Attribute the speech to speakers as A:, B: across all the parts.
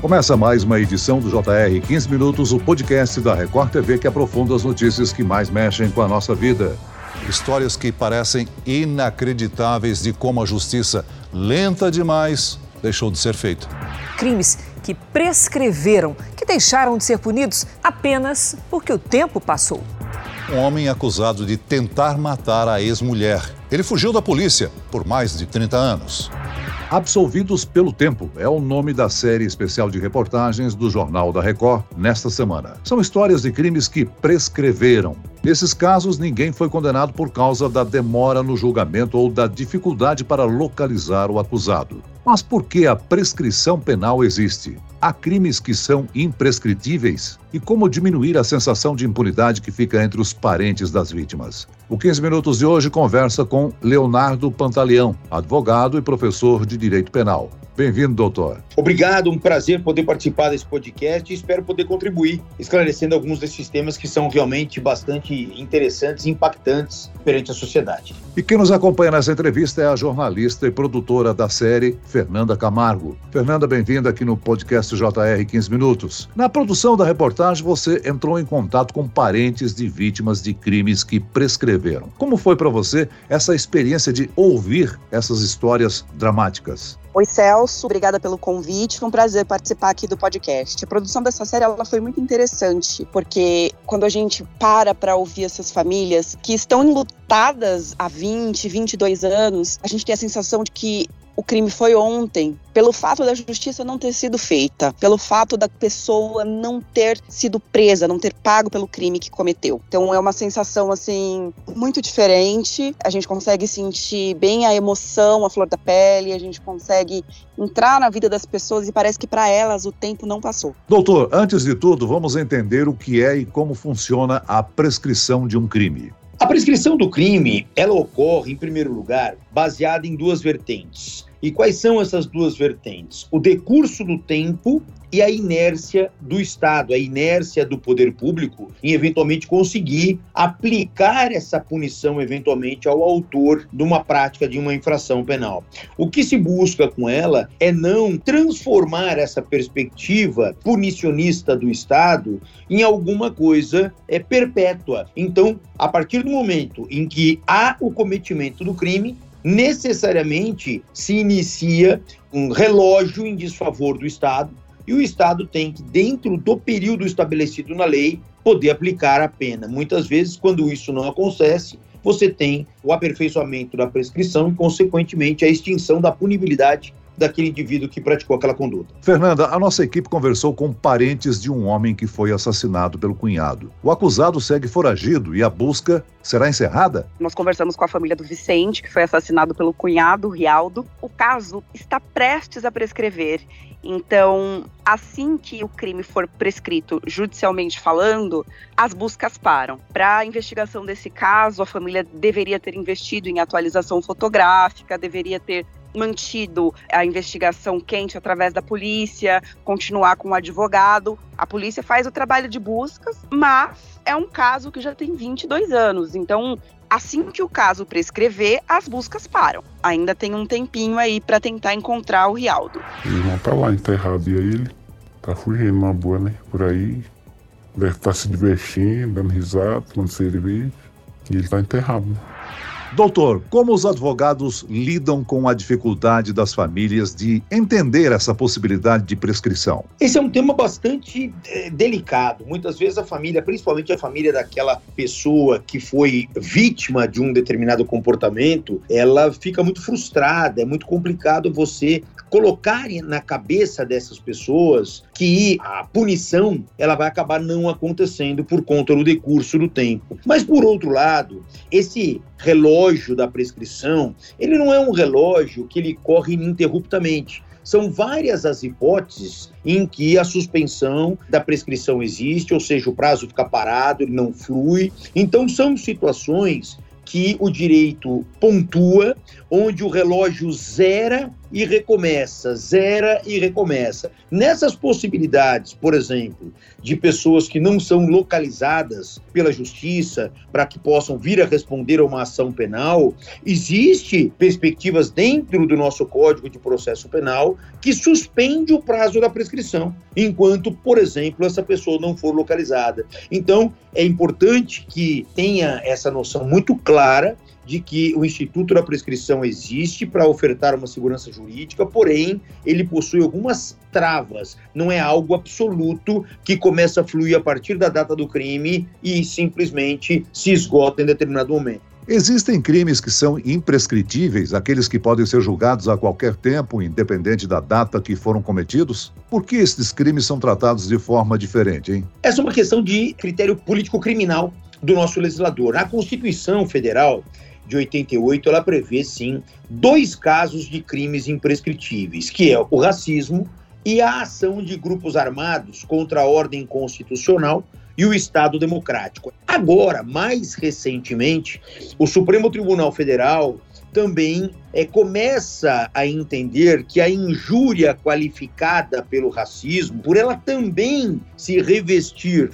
A: Começa mais uma edição do JR 15 Minutos, o podcast da Record TV que aprofunda as notícias que mais mexem com a nossa vida. Histórias que parecem inacreditáveis de como a justiça, lenta demais, deixou de ser feita.
B: Crimes que prescreveram, que deixaram de ser punidos apenas porque o tempo passou.
A: Um homem acusado de tentar matar a ex-mulher. Ele fugiu da polícia por mais de 30 anos. Absolvidos pelo Tempo é o nome da série especial de reportagens do Jornal da Record nesta semana. São histórias de crimes que prescreveram. Nesses casos, ninguém foi condenado por causa da demora no julgamento ou da dificuldade para localizar o acusado. Mas por que a prescrição penal existe? Há crimes que são imprescritíveis? E como diminuir a sensação de impunidade que fica entre os parentes das vítimas? O 15 Minutos de hoje conversa com Leonardo Pantaleão, advogado e professor de Direito Penal. Bem-vindo, doutor.
C: Obrigado, um prazer poder participar desse podcast e espero poder contribuir, esclarecendo alguns desses temas que são realmente bastante interessantes e impactantes perante a sociedade.
A: E quem nos acompanha nessa entrevista é a jornalista e produtora da série, Fernanda Camargo. Fernanda, bem-vinda aqui no podcast JR 15 Minutos. Na produção da reportagem, você entrou em contato com parentes de vítimas de crimes que prescreveram. Como foi para você essa experiência de ouvir essas histórias dramáticas?
D: Oi, Celso, obrigada pelo convite. Foi um prazer participar aqui do podcast. A produção dessa série ela foi muito interessante, porque quando a gente para para ouvir essas famílias que estão enlutadas há 20, 22 anos, a gente tem a sensação de que o crime foi ontem, pelo fato da justiça não ter sido feita, pelo fato da pessoa não ter sido presa, não ter pago pelo crime que cometeu. Então é uma sensação assim muito diferente. A gente consegue sentir bem a emoção, a flor da pele, a gente consegue entrar na vida das pessoas e parece que para elas o tempo não passou.
A: Doutor, antes de tudo, vamos entender o que é e como funciona a prescrição de um crime.
C: A prescrição do crime, ela ocorre, em primeiro lugar, baseada em duas vertentes. E quais são essas duas vertentes? O decurso do tempo e a inércia do Estado, a inércia do poder público em eventualmente conseguir aplicar essa punição eventualmente ao autor de uma prática de uma infração penal. O que se busca com ela é não transformar essa perspectiva punicionista do Estado em alguma coisa é perpétua. Então, a partir do momento em que há o cometimento do crime, necessariamente se inicia um relógio em desfavor do Estado e o Estado tem que, dentro do período estabelecido na lei, poder aplicar a pena. Muitas vezes, quando isso não acontece, você tem o aperfeiçoamento da prescrição e, consequentemente, a extinção da punibilidade daquele indivíduo que praticou aquela conduta.
A: Fernanda, a nossa equipe conversou com parentes de um homem que foi assassinado pelo cunhado. O acusado segue foragido e a busca será encerrada?
D: Nós conversamos com a família do Vicente, que foi assassinado pelo cunhado, Rialdo. O caso está prestes a prescrever então, assim que o crime for prescrito judicialmente falando, as buscas param. Para a investigação desse caso, a família deveria ter investido em atualização fotográfica, deveria ter mantido a investigação quente através da polícia, continuar com o advogado. A polícia faz o trabalho de buscas, mas é um caso que já tem 22 anos. Então, assim que o caso prescrever, as buscas param. Ainda tem um tempinho aí para tentar encontrar o Rialdo.
E: O irmão tá lá enterrado e aí ele tá fugindo uma boa, né? Por aí. Deve estar tá se divertindo, dando risada, tomando cerveja. E ele tá enterrado. Né?
A: Doutor, como os advogados lidam com a dificuldade das famílias de entender essa possibilidade de prescrição?
C: Esse é um tema bastante é, delicado. Muitas vezes a família, principalmente a família daquela pessoa que foi vítima de um determinado comportamento, ela fica muito frustrada. É muito complicado você colocar na cabeça dessas pessoas que a punição ela vai acabar não acontecendo por conta do decurso do tempo. Mas por outro lado, esse relógio da prescrição, ele não é um relógio que ele corre ininterruptamente. São várias as hipóteses em que a suspensão da prescrição existe, ou seja, o prazo fica parado, ele não flui. Então, são situações que o direito pontua onde o relógio zera e recomeça, zera e recomeça. Nessas possibilidades, por exemplo, de pessoas que não são localizadas pela justiça para que possam vir a responder a uma ação penal, existe perspectivas dentro do nosso Código de Processo Penal que suspende o prazo da prescrição, enquanto, por exemplo, essa pessoa não for localizada. Então, é importante que tenha essa noção muito clara de que o Instituto da Prescrição existe para ofertar uma segurança jurídica, porém, ele possui algumas travas. Não é algo absoluto que começa a fluir a partir da data do crime e simplesmente se esgota em determinado momento.
A: Existem crimes que são imprescritíveis, aqueles que podem ser julgados a qualquer tempo, independente da data que foram cometidos? Por que esses crimes são tratados de forma diferente, hein?
C: Essa é uma questão de critério político-criminal do nosso legislador. A Constituição Federal de 88, ela prevê sim dois casos de crimes imprescritíveis, que é o racismo e a ação de grupos armados contra a ordem constitucional e o Estado democrático. Agora, mais recentemente, o Supremo Tribunal Federal também é, começa a entender que a injúria qualificada pelo racismo, por ela também se revestir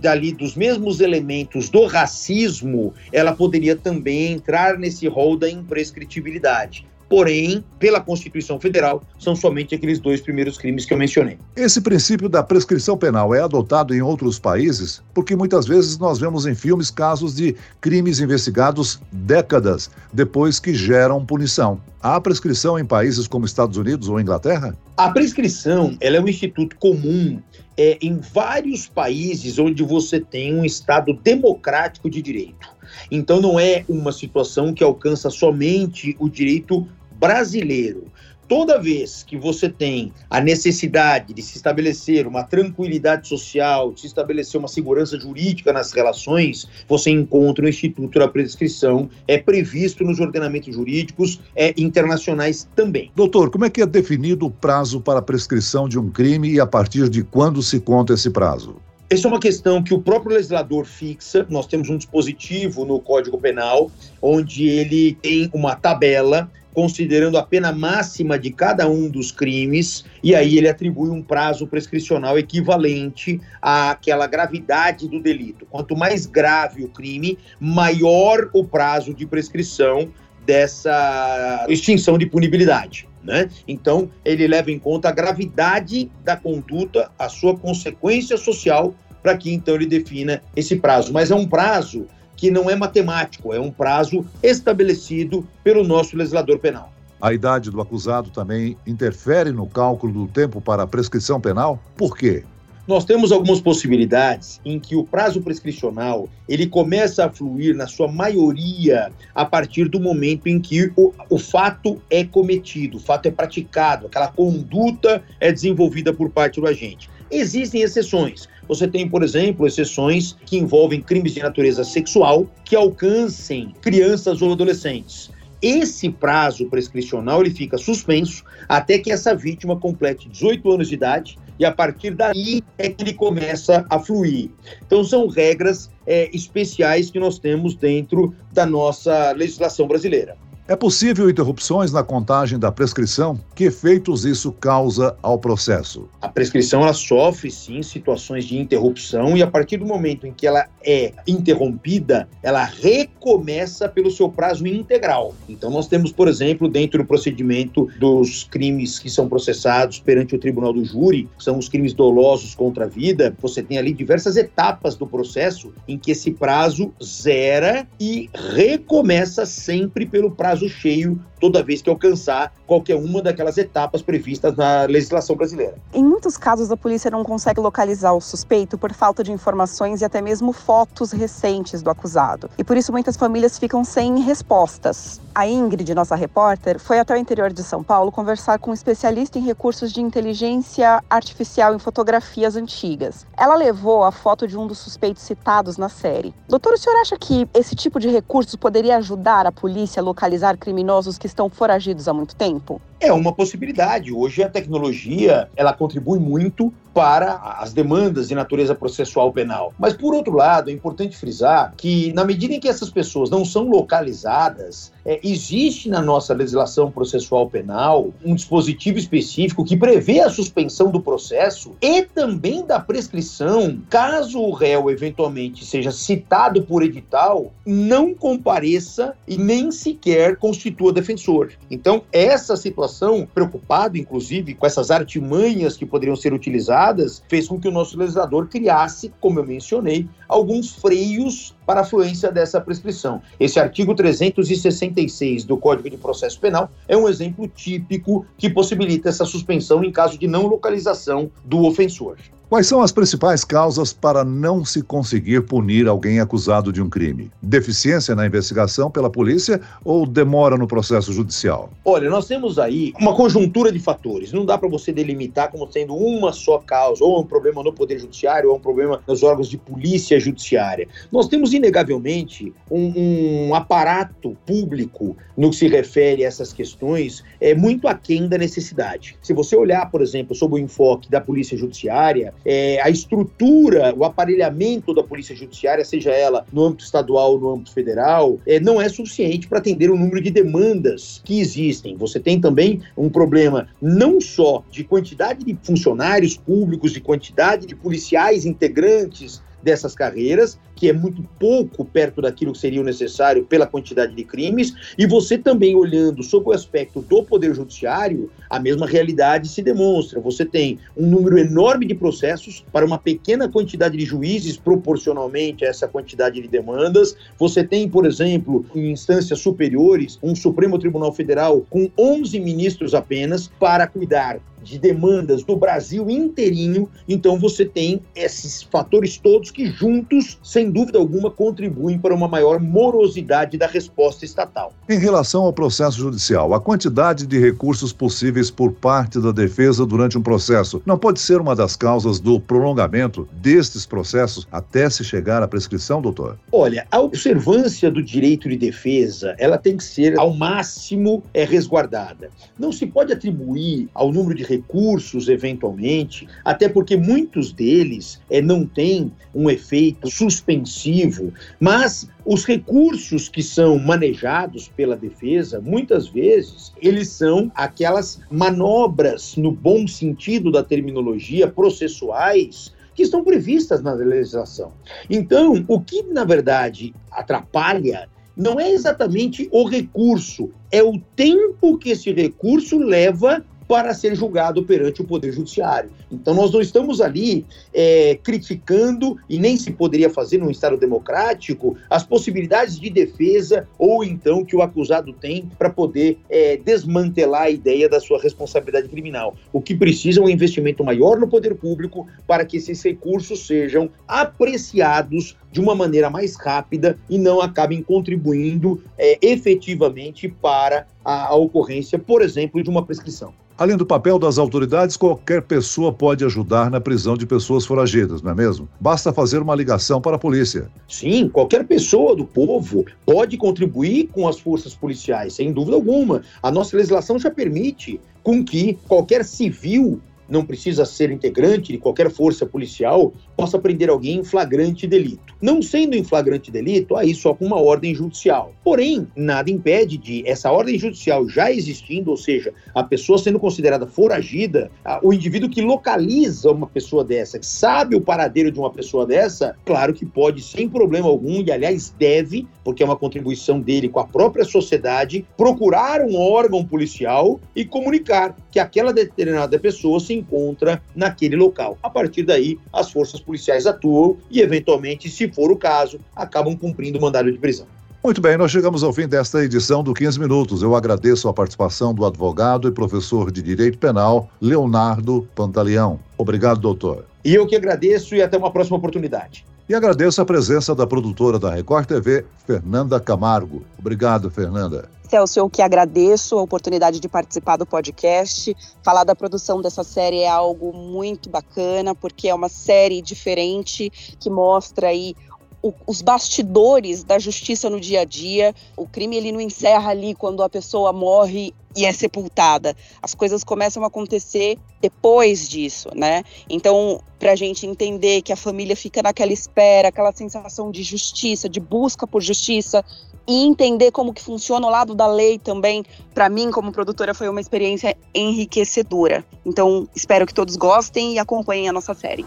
C: dali dos mesmos elementos do racismo, ela poderia também entrar nesse rol da imprescritibilidade. Porém, pela Constituição Federal, são somente aqueles dois primeiros crimes que eu mencionei.
A: Esse princípio da prescrição penal é adotado em outros países? Porque muitas vezes nós vemos em filmes casos de crimes investigados décadas depois que geram punição. Há prescrição em países como Estados Unidos ou Inglaterra?
C: A prescrição ela é um instituto comum é, em vários países onde você tem um Estado democrático de direito. Então, não é uma situação que alcança somente o direito brasileiro. Toda vez que você tem a necessidade de se estabelecer uma tranquilidade social, de se estabelecer uma segurança jurídica nas relações, você encontra o Instituto da Prescrição, é previsto nos ordenamentos jurídicos é, internacionais também.
A: Doutor, como é que é definido o prazo para a prescrição de um crime e a partir de quando se conta esse prazo?
C: Essa é uma questão que o próprio legislador fixa. Nós temos um dispositivo no Código Penal onde ele tem uma tabela considerando a pena máxima de cada um dos crimes, e aí ele atribui um prazo prescricional equivalente àquela gravidade do delito. Quanto mais grave o crime, maior o prazo de prescrição dessa extinção de punibilidade. Né? Então, ele leva em conta a gravidade da conduta, a sua consequência social, para que então ele defina esse prazo. Mas é um prazo que não é matemático, é um prazo estabelecido pelo nosso legislador penal.
A: A idade do acusado também interfere no cálculo do tempo para a prescrição penal? Por quê?
C: Nós temos algumas possibilidades em que o prazo prescricional ele começa a fluir, na sua maioria, a partir do momento em que o, o fato é cometido, o fato é praticado, aquela conduta é desenvolvida por parte do agente. Existem exceções. Você tem, por exemplo, exceções que envolvem crimes de natureza sexual que alcancem crianças ou adolescentes. Esse prazo prescricional ele fica suspenso até que essa vítima complete 18 anos de idade e a partir daí é que ele começa a fluir. Então são regras é, especiais que nós temos dentro da nossa legislação brasileira.
A: É possível interrupções na contagem da prescrição? Que efeitos isso causa ao processo?
C: A prescrição ela sofre sim situações de interrupção e a partir do momento em que ela é interrompida, ela recomeça pelo seu prazo integral. Então nós temos, por exemplo, dentro do procedimento dos crimes que são processados perante o tribunal do júri, são os crimes dolosos contra a vida, você tem ali diversas etapas do processo em que esse prazo zera e recomeça sempre pelo prazo prazo cheio toda vez que alcançar qualquer uma daquelas etapas previstas na legislação brasileira.
D: Em muitos casos, a polícia não consegue localizar o suspeito por falta de informações e até mesmo fotos recentes do acusado. E por isso muitas famílias ficam sem respostas. A Ingrid, nossa repórter, foi até o interior de São Paulo conversar com um especialista em recursos de inteligência artificial em fotografias antigas. Ela levou a foto de um dos suspeitos citados na série. Doutor, o senhor acha que esse tipo de recurso poderia ajudar a polícia a localizar criminosos que estão foragidos há muito tempo?
C: É uma possibilidade. Hoje a tecnologia ela contribui muito para as demandas de natureza processual penal. Mas, por outro lado, é importante frisar que, na medida em que essas pessoas não são localizadas, é, existe na nossa legislação processual penal um dispositivo específico que prevê a suspensão do processo e também da prescrição, caso o réu eventualmente seja citado por edital, não compareça e nem sequer constitua defensor. Então, essa situação, preocupado inclusive com essas artimanhas que poderiam ser utilizadas, fez com que o nosso legislador criasse, como eu mencionei, alguns freios para a fluência dessa prescrição. Esse artigo 366 do Código de Processo Penal é um exemplo típico que possibilita essa suspensão em caso de não localização do ofensor.
A: Quais são as principais causas para não se conseguir punir alguém acusado de um crime? Deficiência na investigação pela polícia ou demora no processo judicial?
C: Olha, nós temos aí uma conjuntura de fatores. Não dá para você delimitar como sendo uma só causa, ou é um problema no Poder Judiciário, ou é um problema nos órgãos de polícia judiciária. Nós temos, inegavelmente, um, um aparato público no que se refere a essas questões é muito aquém da necessidade. Se você olhar, por exemplo, sob o enfoque da polícia judiciária, é, a estrutura, o aparelhamento da Polícia Judiciária, seja ela no âmbito estadual ou no âmbito federal, é, não é suficiente para atender o número de demandas que existem. Você tem também um problema não só de quantidade de funcionários públicos, de quantidade de policiais integrantes dessas carreiras, que é muito pouco perto daquilo que seria necessário pela quantidade de crimes, e você também olhando sob o aspecto do Poder Judiciário, a mesma realidade se demonstra. Você tem um número enorme de processos para uma pequena quantidade de juízes proporcionalmente a essa quantidade de demandas. Você tem, por exemplo, em instâncias superiores, um Supremo Tribunal Federal com 11 ministros apenas para cuidar de demandas do Brasil inteirinho, então você tem esses fatores todos que juntos, sem dúvida alguma, contribuem para uma maior morosidade da resposta estatal.
A: Em relação ao processo judicial, a quantidade de recursos possíveis por parte da defesa durante um processo não pode ser uma das causas do prolongamento destes processos até se chegar à prescrição, doutor?
C: Olha, a observância do direito de defesa, ela tem que ser ao máximo é resguardada. Não se pode atribuir ao número de recursos, eventualmente, até porque muitos deles é, não têm um efeito suspensivo, mas os recursos que são manejados pela defesa, muitas vezes, eles são aquelas manobras, no bom sentido da terminologia, processuais, que estão previstas na legislação. Então, o que, na verdade, atrapalha não é exatamente o recurso, é o tempo que esse recurso leva para ser julgado perante o Poder Judiciário. Então, nós não estamos ali é, criticando, e nem se poderia fazer num Estado democrático, as possibilidades de defesa ou então que o acusado tem para poder é, desmantelar a ideia da sua responsabilidade criminal. O que precisa é um investimento maior no poder público para que esses recursos sejam apreciados de uma maneira mais rápida e não acabem contribuindo é, efetivamente para a, a ocorrência, por exemplo, de uma prescrição.
A: Além do papel das autoridades, qualquer pessoa pode ajudar na prisão de pessoas foragidas, não é mesmo? Basta fazer uma ligação para a polícia.
C: Sim, qualquer pessoa do povo pode contribuir com as forças policiais, sem dúvida alguma. A nossa legislação já permite com que qualquer civil não precisa ser integrante de qualquer força policial, possa prender alguém em flagrante delito. Não sendo em flagrante delito, aí só com uma ordem judicial. Porém, nada impede de essa ordem judicial já existindo, ou seja, a pessoa sendo considerada foragida, o indivíduo que localiza uma pessoa dessa, que sabe o paradeiro de uma pessoa dessa, claro que pode, sem problema algum, e aliás deve, porque é uma contribuição dele com a própria sociedade, procurar um órgão policial e comunicar que aquela determinada pessoa se encontra naquele local. A partir daí, as forças policiais atuam e, eventualmente, se for o caso, acabam cumprindo o mandado de prisão.
A: Muito bem, nós chegamos ao fim desta edição do 15 Minutos. Eu agradeço a participação do advogado e professor de Direito Penal, Leonardo Pantaleão. Obrigado, doutor.
C: E eu que agradeço e até uma próxima oportunidade.
A: E agradeço a presença da produtora da Record TV, Fernanda Camargo. Obrigado, Fernanda.
D: Celso, eu que agradeço a oportunidade de participar do podcast. Falar da produção dessa série é algo muito bacana, porque é uma série diferente que mostra aí o, os bastidores da justiça no dia a dia. O crime ele não encerra ali quando a pessoa morre e é sepultada. As coisas começam a acontecer depois disso, né? Então, para a gente entender que a família fica naquela espera, aquela sensação de justiça, de busca por justiça, e entender como que funciona o lado da lei também, para mim como produtora foi uma experiência enriquecedora. Então, espero que todos gostem e acompanhem a nossa série.